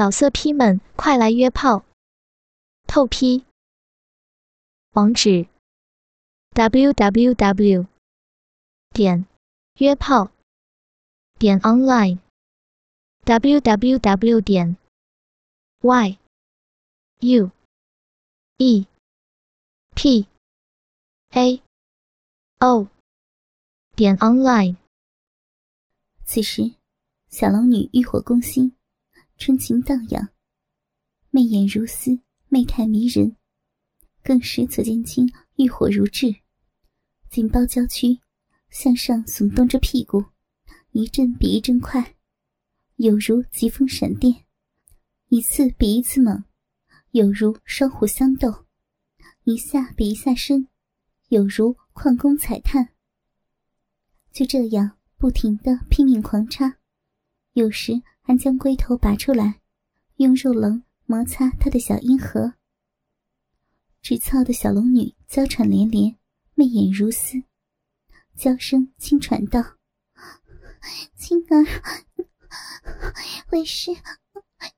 老色批们，快来约炮！透批。网址。：w w w 点约炮。点 online w w w 点 y u e p a o 点 online。此时，小龙女欲火攻心，春情荡漾，媚眼如丝，媚态迷人，更使左剑清欲火如炙。紧包娇躯，向上耸动着屁股，一阵比一阵快，有如疾风闪电，一次比一次猛，有如双虎相斗，一下比一下深，有如矿工踩炭。就这样不停的拼命狂插，有时还将龟头拔出来，用肉棱摩擦他的小阴核。直操的小龙女娇喘连连。媚眼如丝，娇声轻喘道：“青儿，为师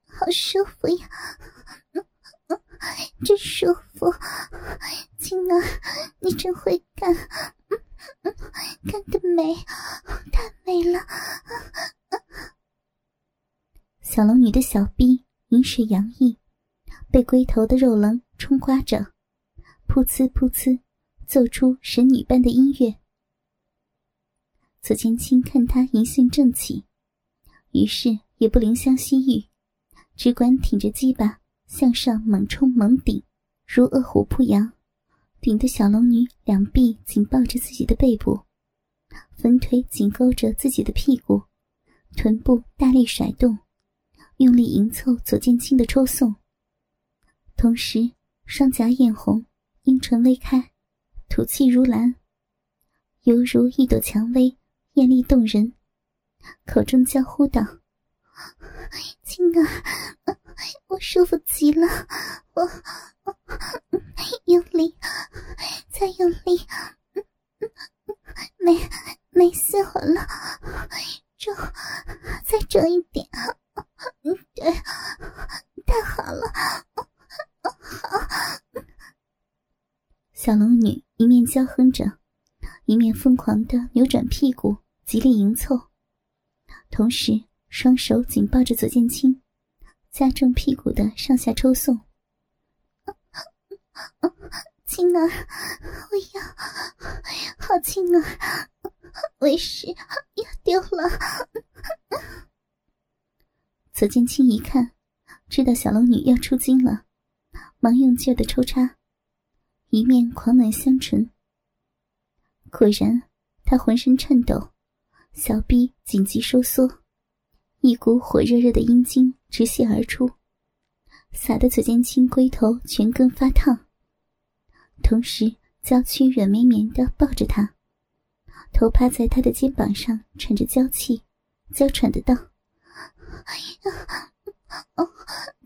好舒服呀，真舒服！青儿，你真会干，干得美，太美了！”小龙女的小臂银水洋溢，被龟头的肉棱冲刮着，噗呲噗呲。奏出神女般的音乐。左千青看他银杏正起，于是也不怜香惜玉，只管挺着鸡巴向上猛冲猛顶，如饿虎扑羊，顶得小龙女两臂紧抱着自己的背部，粉腿紧勾着自己的屁股，臀部大力甩动，用力迎凑左剑青的抽送，同时双颊艳红，阴唇微开。吐气如兰，犹如一朵蔷薇，艳丽动人。口中娇呼道：“ 青儿，我舒服极了，我我用力，再用力，没没死我了！重，再重一点，对，太好了，好。”小龙女一面娇哼着，一面疯狂的扭转屁股，极力迎凑，同时双手紧抱着左剑青，加重屁股的上下抽送。青儿，我要，好青儿，为师要丢了。左剑青一看，知道小龙女要出京了，忙用劲的抽插。一面狂吻香唇，果然，他浑身颤抖，小臂紧急收缩，一股火热热的阴茎直泻而出，洒得左剑青龟头全根发烫。同时，娇躯软绵绵的抱着他，头趴在他的肩膀上，喘着娇气，娇喘的道：“哦，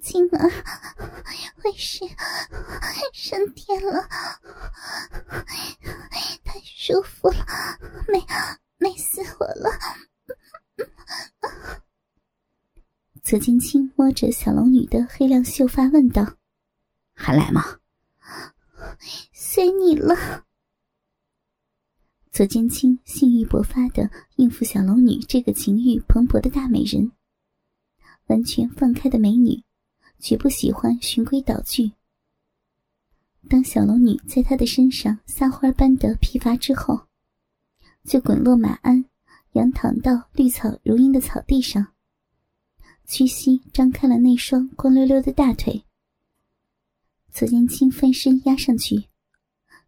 青儿，为师升天了，太舒服了，美美死我了。左金青摸着小龙女的黑亮秀发，问道：“还来吗？”“随你了。”左金青性欲勃发的应付小龙女这个情欲蓬勃的大美人。完全放开的美女，绝不喜欢循规蹈矩。当小龙女在他的身上撒欢般的疲乏之后，就滚落马鞍，仰躺到绿草如茵的草地上，屈膝张开了那双光溜溜的大腿。左剑清翻身压上去，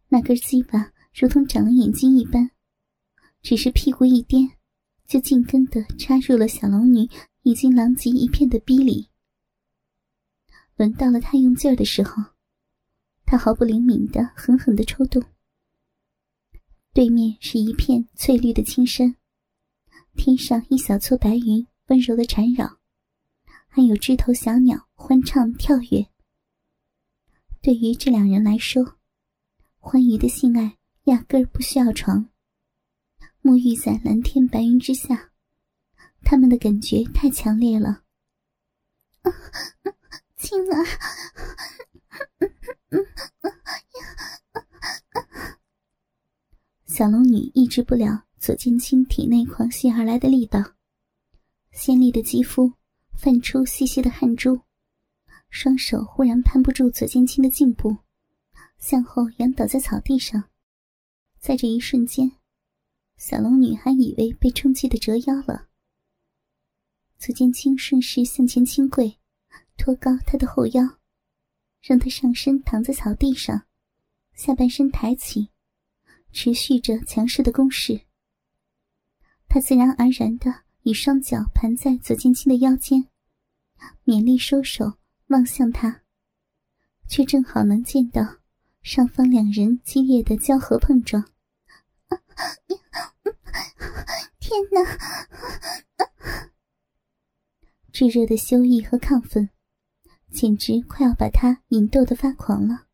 那根鸡巴如同长了眼睛一般，只是屁股一颠，就紧跟的插入了小龙女。已经狼藉一片的逼里，轮到了他用劲儿的时候，他毫不灵敏的狠狠的抽动。对面是一片翠绿的青山，天上一小撮白云温柔的缠绕，还有枝头小鸟欢唱跳跃。对于这两人来说，欢愉的性爱压根儿不需要床，沐浴在蓝天白云之下。他们的感觉太强烈了，青儿。小龙女抑制不了左剑青体内狂泻而来的力道，鲜丽的肌肤泛出细细的汗珠，双手忽然攀不住左剑青的颈部，向后仰倒在草地上。在这一瞬间，小龙女还以为被冲击的折腰了。左剑清顺势向前倾跪，托高他的后腰，让他上身躺在草地上，下半身抬起，持续着强势的攻势。他自然而然的以双脚盘在左剑清的腰间，勉力收手望向他，却正好能见到上方两人激烈的交合碰撞。天哪！炙热的羞意和亢奋，简直快要把他引逗得发狂了。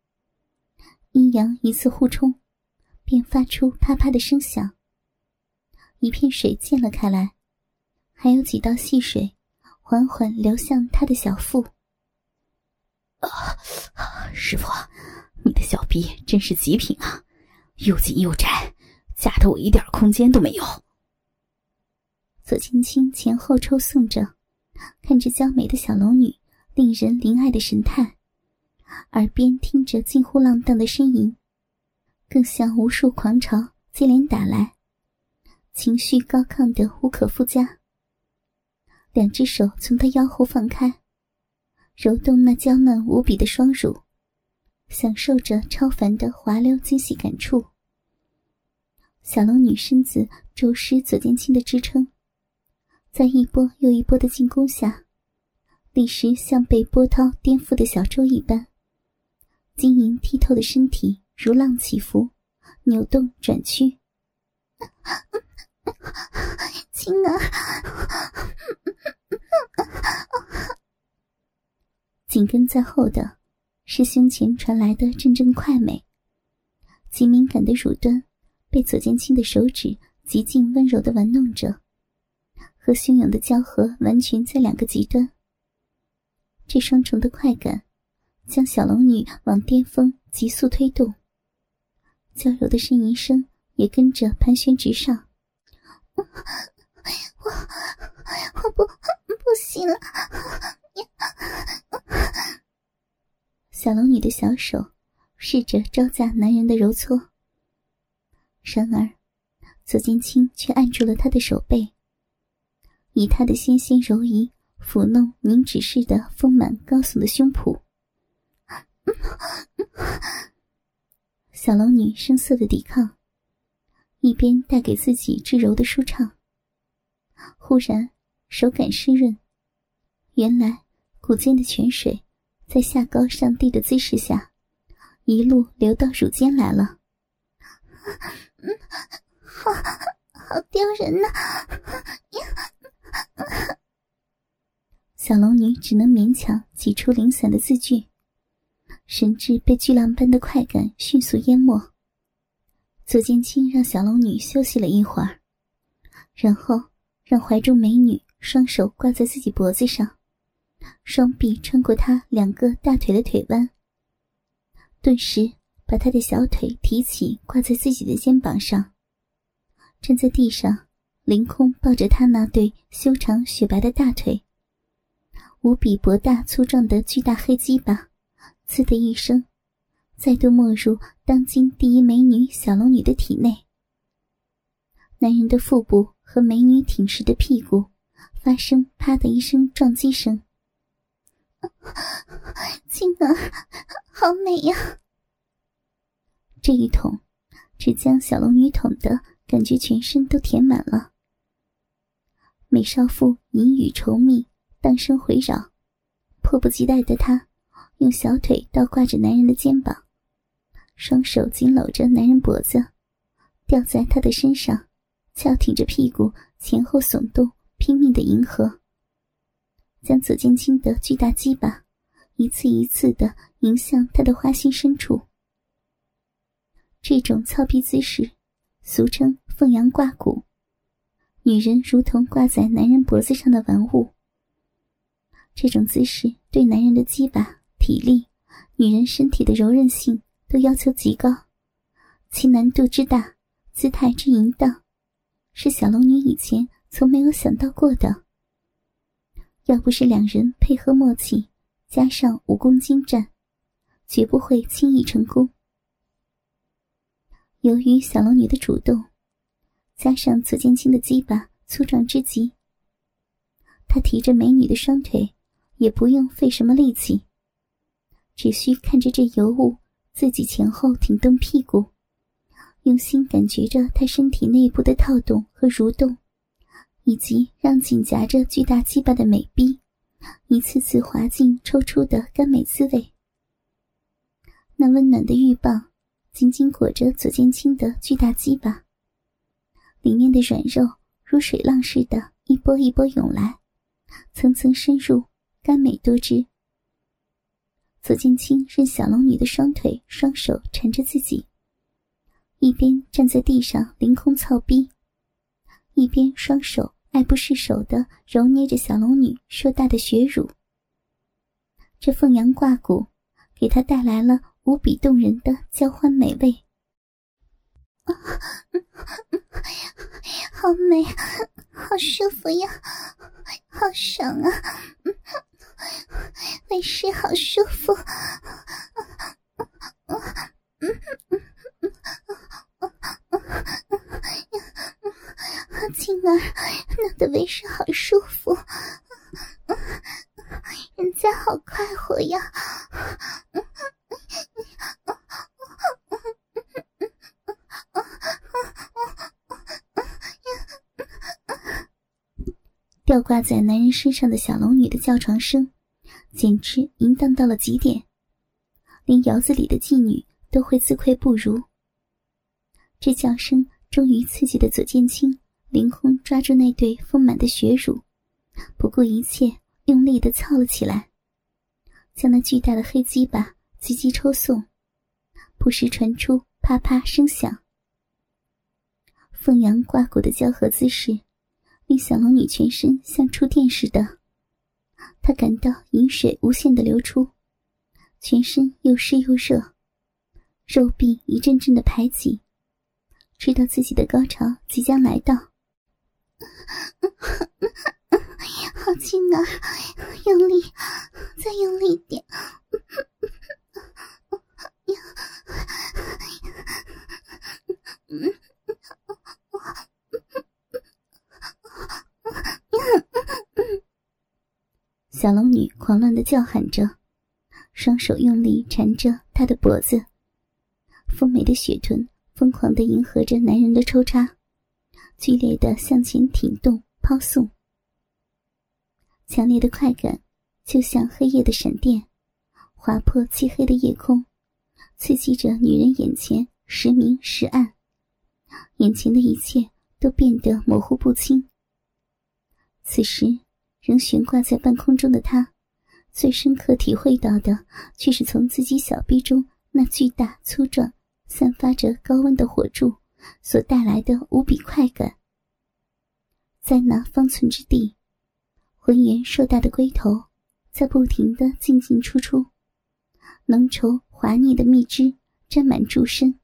阴阳一次互冲，便发出啪啪的声响。一片水溅了开来，还有几道细水缓缓流向他的小腹。啊，师傅，你的小臂真是极品啊，又紧又窄，夹得我一点空间都没有。左青青前后抽送着。看着娇美的小龙女令人怜爱的神态，耳边听着近乎浪荡的呻吟，更像无数狂潮接连打来，情绪高亢的无可复加。两只手从她腰后放开，揉动那娇嫩无比的双乳，享受着超凡的滑溜惊喜感触。小龙女身子周施左剑清的支撑。在一波又一波的进攻下，立时像被波涛颠覆的小舟一般，晶莹剔透的身体如浪起伏，扭动转曲。青儿，紧跟在后的是胸前传来的阵阵快美，极敏感的乳端被左剑青的手指极尽温柔的玩弄着。和汹涌的交合完全在两个极端，这双重的快感将小龙女往巅峰急速推动，娇柔的呻吟声也跟着盘旋直上。我我不不行了！小龙女的小手试着招架男人的揉搓，然而左剑清却按住了她的手背。以他的纤纤柔仪抚弄凝脂似的丰满高耸的胸脯，小龙女声色的抵抗，一边带给自己至柔的舒畅。忽然手感湿润，原来骨间的泉水在下高上低的姿势下，一路流到乳尖来了。好好丢人呐！小龙女只能勉强挤出零散的字句，神智被巨浪般的快感迅速淹没。左剑清让小龙女休息了一会儿，然后让怀中美女双手挂在自己脖子上，双臂穿过她两个大腿的腿弯，顿时把她的小腿提起挂在自己的肩膀上，站在地上。凌空抱着他那对修长雪白的大腿，无比博大粗壮的巨大黑鸡巴，呲的一声，再度没入当今第一美女小龙女的体内。男人的腹部和美女挺实的屁股发生啪的一声撞击声。青儿，好美呀！这一捅，只将小龙女捅的感觉全身都填满了。美少妇淫语稠密，荡声回绕，迫不及待的她用小腿倒挂着男人的肩膀，双手紧搂着男人脖子，吊在他的身上，翘挺着屁股前后耸动，拼命的迎合，将左剑清的巨大鸡巴一次一次的迎向他的花心深处。这种操逼姿势，俗称凤阳挂骨。女人如同挂在男人脖子上的玩物，这种姿势对男人的肌巴、体力、女人身体的柔韧性都要求极高，其难度之大，姿态之淫荡，是小龙女以前从没有想到过的。要不是两人配合默契，加上武功精湛，绝不会轻易成功。由于小龙女的主动，加上左剑清的鸡巴粗壮之极，他提着美女的双腿，也不用费什么力气，只需看着这尤物自己前后挺动屁股，用心感觉着她身体内部的套动和蠕动，以及让紧夹着巨大鸡巴的美臂一次次滑进抽出的甘美滋味，那温暖的玉棒。紧紧裹着左剑清的巨大鸡巴，里面的软肉如水浪似的，一波一波涌来，层层深入，甘美多汁。左剑清任小龙女的双腿、双手缠着自己，一边站在地上凌空操逼，一边双手爱不释手的揉捏着小龙女硕大的血乳。这凤阳挂骨，给他带来了。无比动人的交欢美味，好美，好舒服呀，好爽啊！为师好舒服，青儿弄得为师好舒服，人家好快活呀！吊挂在男人身上的小龙女的叫床声，简直淫荡到了极点，连窑子里的妓女都会自愧不如。这叫声终于刺激的左剑清凌空抓住那对丰满的血乳，不顾一切用力的操了起来，将那巨大的黑鸡巴急急抽送，不时传出啪啪声响。凤阳挂骨的交合姿势。令小龙女全身像触电似的，她感到饮水无限的流出，全身又湿又热，肉壁一阵阵的排挤，知道自己的高潮即将来到。好轻啊，用力，再用力点。小龙女狂乱的叫喊着，双手用力缠着他的脖子，丰美的雪臀疯狂的迎合着男人的抽插，剧烈的向前挺动抛送。强烈的快感就像黑夜的闪电，划破漆黑的夜空，刺激着女人眼前时明时暗，眼前的一切都变得模糊不清。此时。仍悬挂在半空中的他，最深刻体会到的，却是从自己小臂中那巨大粗壮、散发着高温的火柱所带来的无比快感。在那方寸之地，浑圆硕大的龟头在不停的进进出出，浓稠滑腻的蜜汁沾满柱身，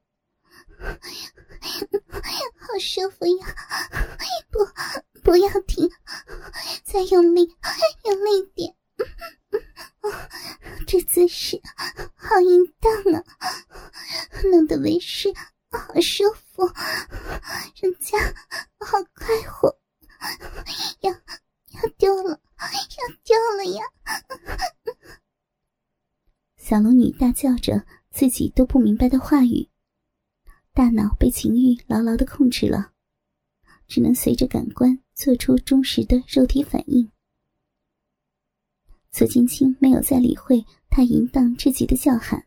好舒服呀！不。不要停，再用力，用力点！这姿势好淫荡啊，弄得为师好舒服，人家好快活，要要丢了，要丢了呀！小龙女大叫着自己都不明白的话语，大脑被情欲牢牢的控制了，只能随着感官。做出忠实的肉体反应。左青青没有再理会他淫荡至极的叫喊，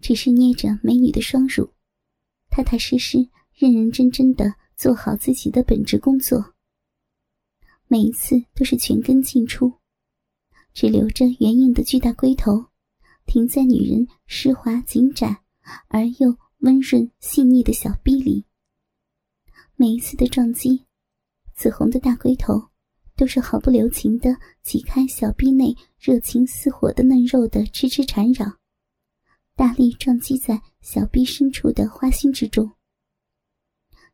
只是捏着美女的双乳，踏踏实实、认认真真的做好自己的本职工作。每一次都是全根进出，只留着圆硬的巨大龟头停在女人湿滑紧窄而又温润细腻的小臂里。每一次的撞击。紫红的大龟头都是毫不留情的挤开小臂内热情似火的嫩肉的痴痴缠绕，大力撞击在小臂深处的花心之中，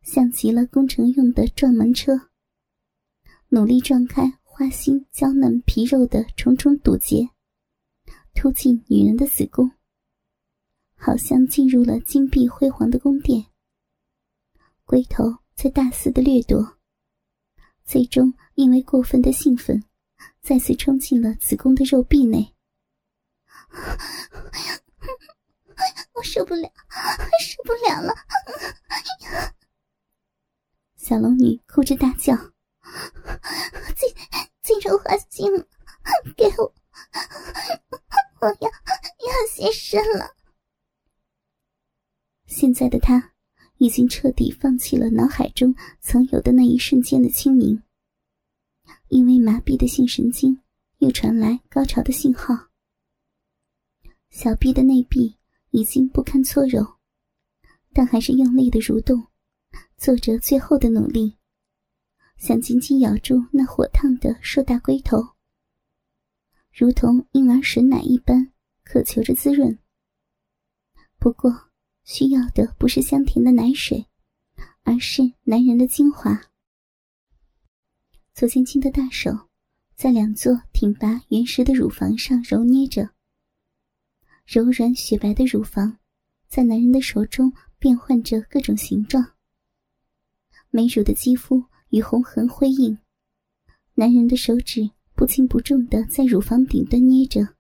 像极了工程用的撞门车，努力撞开花心娇嫩皮肉的重重堵截，突进女人的子宫，好像进入了金碧辉煌的宫殿。龟头在大肆的掠夺，最终因为过分的兴奋，再次冲进了子宫的肉壁内。我受不了，受不了了！小龙女哭着大叫：“进进入花心，给我！我要要现身了！”现在的她。已经彻底放弃了脑海中曾有的那一瞬间的清明，因为麻痹的性神经又传来高潮的信号。小臂的内壁已经不堪搓揉，但还是用力的蠕动，做着最后的努力，想紧紧咬住那火烫的硕大龟头，如同婴儿吮奶一般，渴求着滋润。不过。需要的不是香甜的奶水，而是男人的精华。左千青的大手在两座挺拔原实的乳房上揉捏着，柔软雪白的乳房在男人的手中变换着各种形状。美乳的肌肤与红痕辉映，男人的手指不轻不重的在乳房顶端捏着，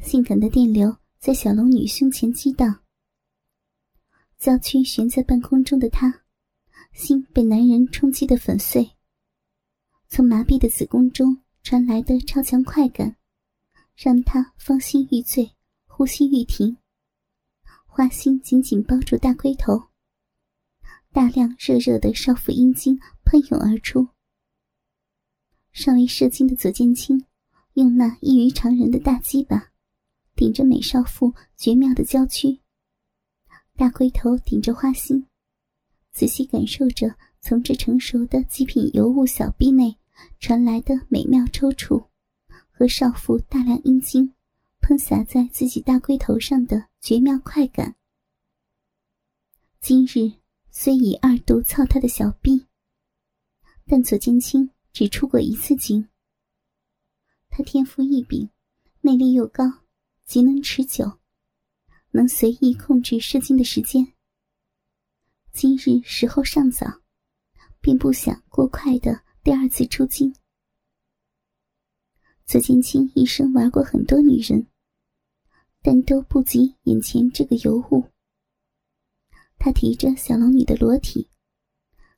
性感的电流在小龙女胸前激荡。娇躯悬在半空中的她，心被男人冲击的粉碎。从麻痹的子宫中传来的超强快感，让她芳心欲醉，呼吸欲停。花心紧紧包住大龟头，大量热热的少妇阴茎喷涌而出。尚未射精的左剑清，用那异于常人的大鸡巴，顶着美少妇绝妙的娇躯。大龟头顶着花心，仔细感受着从这成熟的极品尤物小臂内传来的美妙抽搐，和少妇大量阴茎喷洒在自己大龟头上的绝妙快感。今日虽已二度操他的小臂，但左剑清只出过一次经。他天赋异禀，内力又高，极能持久。能随意控制射精的时间。今日时候尚早，并不想过快的第二次出京。左剑清一生玩过很多女人，但都不及眼前这个尤物。他提着小龙女的裸体，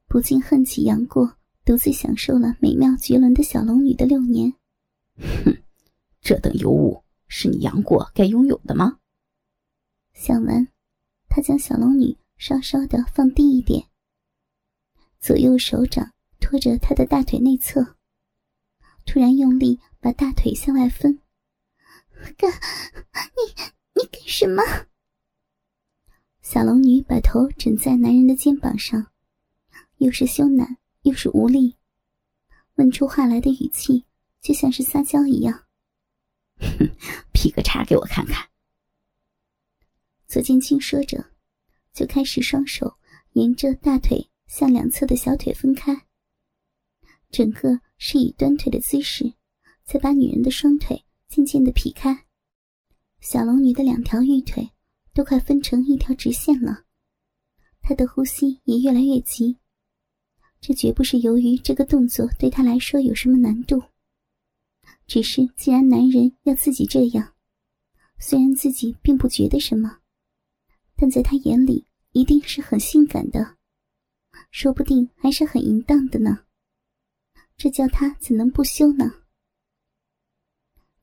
不禁恨起杨过独自享受了美妙绝伦的小龙女的六年。哼，这等尤物是你杨过该拥有的吗？想完，他将小龙女稍稍的放低一点，左右手掌托着她的大腿内侧，突然用力把大腿向外分。干，你你干什么？小龙女把头枕在男人的肩膀上，又是羞赧又是无力，问出话来的语气就像是撒娇一样。哼，劈个叉给我看看。左剑清说着，就开始双手沿着大腿向两侧的小腿分开，整个是以端腿的姿势，在把女人的双腿渐渐的劈开。小龙女的两条玉腿都快分成一条直线了，她的呼吸也越来越急。这绝不是由于这个动作对她来说有什么难度，只是既然男人要自己这样，虽然自己并不觉得什么。但在他眼里，一定是很性感的，说不定还是很淫荡的呢。这叫他怎能不羞呢？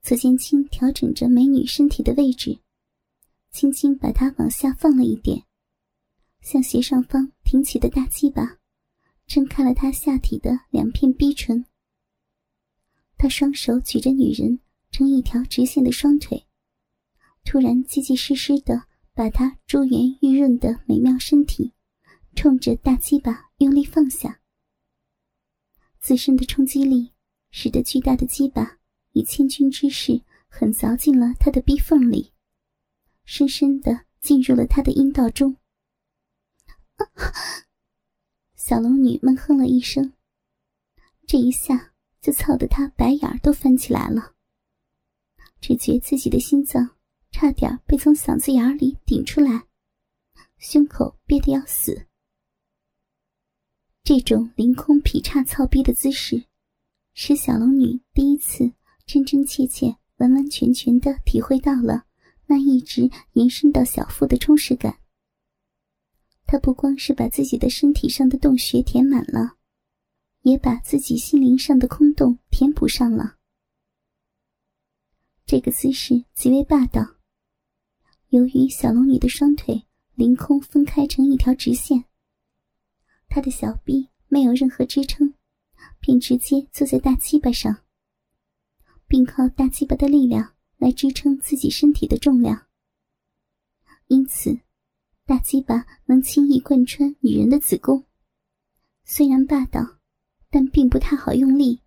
左剑清调整着美女身体的位置，轻轻把她往下放了一点，向斜上方挺起的大鸡巴，撑开了她下体的两片逼唇。他双手举着女人成一条直线的双腿，突然结结实实的。把她珠圆玉润的美妙身体，冲着大鸡巴用力放下。自身的冲击力，使得巨大的鸡巴以千钧之势狠凿进了他的逼缝里，深深的进入了他的阴道中。小龙女闷哼了一声，这一下就操得她白眼都翻起来了，只觉自己的心脏差点被从嗓子眼里顶出来，胸口憋得要死。这种凌空劈叉操逼的姿势，使小龙女第一次真真切切、完完全全的体会到了那一直延伸到小腹的充实感。她不光是把自己的身体上的洞穴填满了，也把自己心灵上的空洞填补上了。这个姿势极为霸道。由于小龙女的双腿凌空分开成一条直线。她的小臂没有任何支撑，便直接坐在大鸡巴上，并靠大鸡巴的力量来支撑自己身体的重量。因此，大鸡巴能轻易贯穿女人的子宫。虽然霸道，但并不太好用力。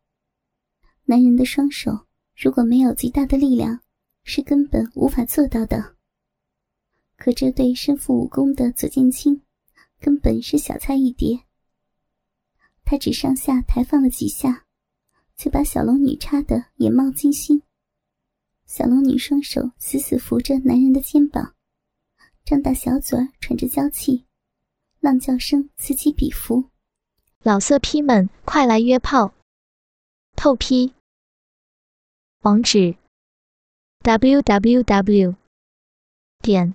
男人的双手如果没有极大的力量，是根本无法做到的。可这对身负武功的左剑清。根本是小菜一碟。他只上下抬放了几下，就把小龙女插得眼冒金星。小龙女双手死死扶着男人的肩膀，张大小嘴喘着娇气，浪叫声此起彼伏。老色批们，快来约炮！透批。网址：w w w. 点